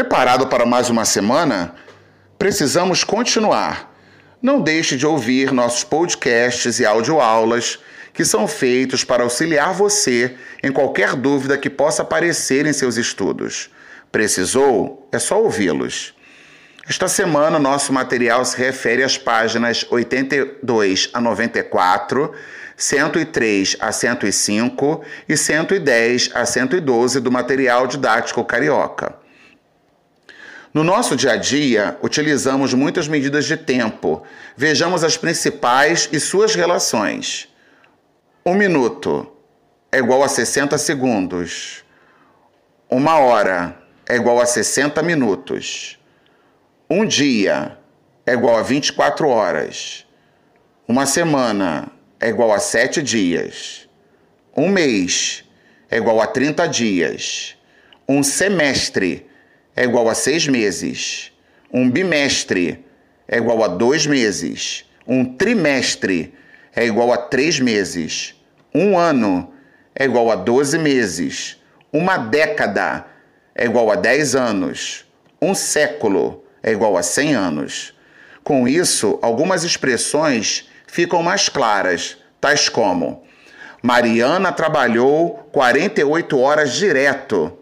Preparado para mais uma semana? Precisamos continuar. Não deixe de ouvir nossos podcasts e audioaulas que são feitos para auxiliar você em qualquer dúvida que possa aparecer em seus estudos. Precisou? É só ouvi-los. Esta semana, nosso material se refere às páginas 82 a 94, 103 a 105 e 110 a 112 do material didático carioca. No nosso dia a dia, utilizamos muitas medidas de tempo. Vejamos as principais e suas relações. Um minuto é igual a 60 segundos. Uma hora é igual a 60 minutos. Um dia é igual a 24 horas. Uma semana é igual a 7 dias. Um mês é igual a 30 dias. Um semestre é igual a seis meses. Um bimestre é igual a dois meses. Um trimestre é igual a três meses. Um ano é igual a doze meses. Uma década é igual a dez anos. Um século é igual a cem anos. Com isso, algumas expressões ficam mais claras, tais como: Mariana trabalhou 48 horas direto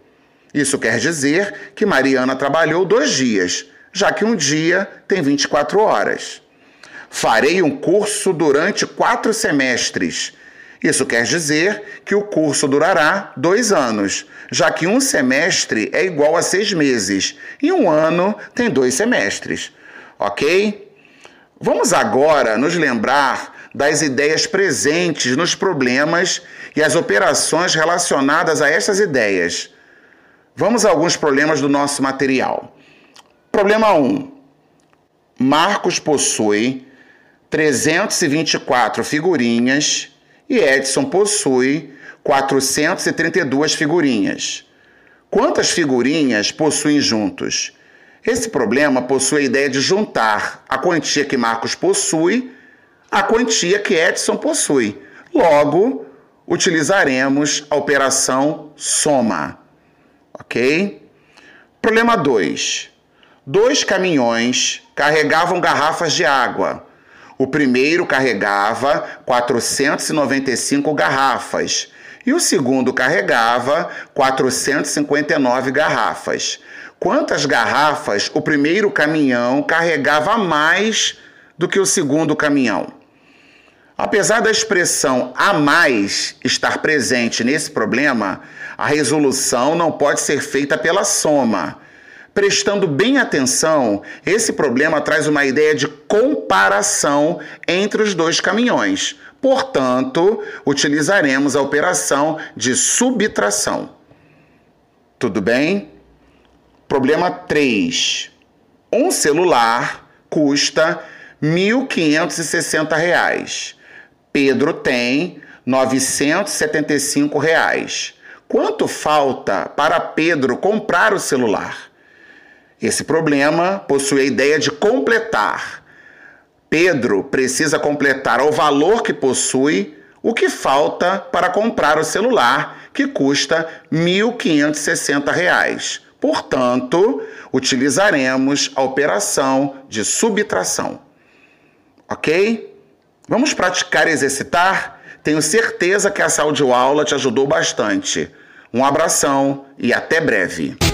isso quer dizer que Mariana trabalhou dois dias, já que um dia tem 24 horas. Farei um curso durante quatro semestres. Isso quer dizer que o curso durará dois anos, já que um semestre é igual a seis meses e um ano tem dois semestres. Ok? Vamos agora nos lembrar das ideias presentes nos problemas e as operações relacionadas a essas ideias. Vamos a alguns problemas do nosso material. Problema 1. Marcos possui 324 figurinhas e Edson possui 432 figurinhas. Quantas figurinhas possuem juntos? Esse problema possui a ideia de juntar a quantia que Marcos possui à quantia que Edson possui. Logo, utilizaremos a operação soma. Ok? Problema 2. Dois caminhões carregavam garrafas de água. O primeiro carregava 495 garrafas e o segundo carregava 459 garrafas. Quantas garrafas o primeiro caminhão carregava mais do que o segundo caminhão? Apesar da expressão a mais estar presente nesse problema, a resolução não pode ser feita pela soma. Prestando bem atenção, esse problema traz uma ideia de comparação entre os dois caminhões. Portanto, utilizaremos a operação de subtração. Tudo bem? Problema 3. Um celular custa R$ 1.560 Pedro tem 975 reais. Quanto falta para Pedro comprar o celular? Esse problema possui a ideia de completar. Pedro precisa completar ao valor que possui o que falta para comprar o celular, que custa R$ 1.560. Portanto, utilizaremos a operação de subtração. Ok? Vamos praticar e exercitar? Tenho certeza que essa audioaula te ajudou bastante. Um abração e até breve.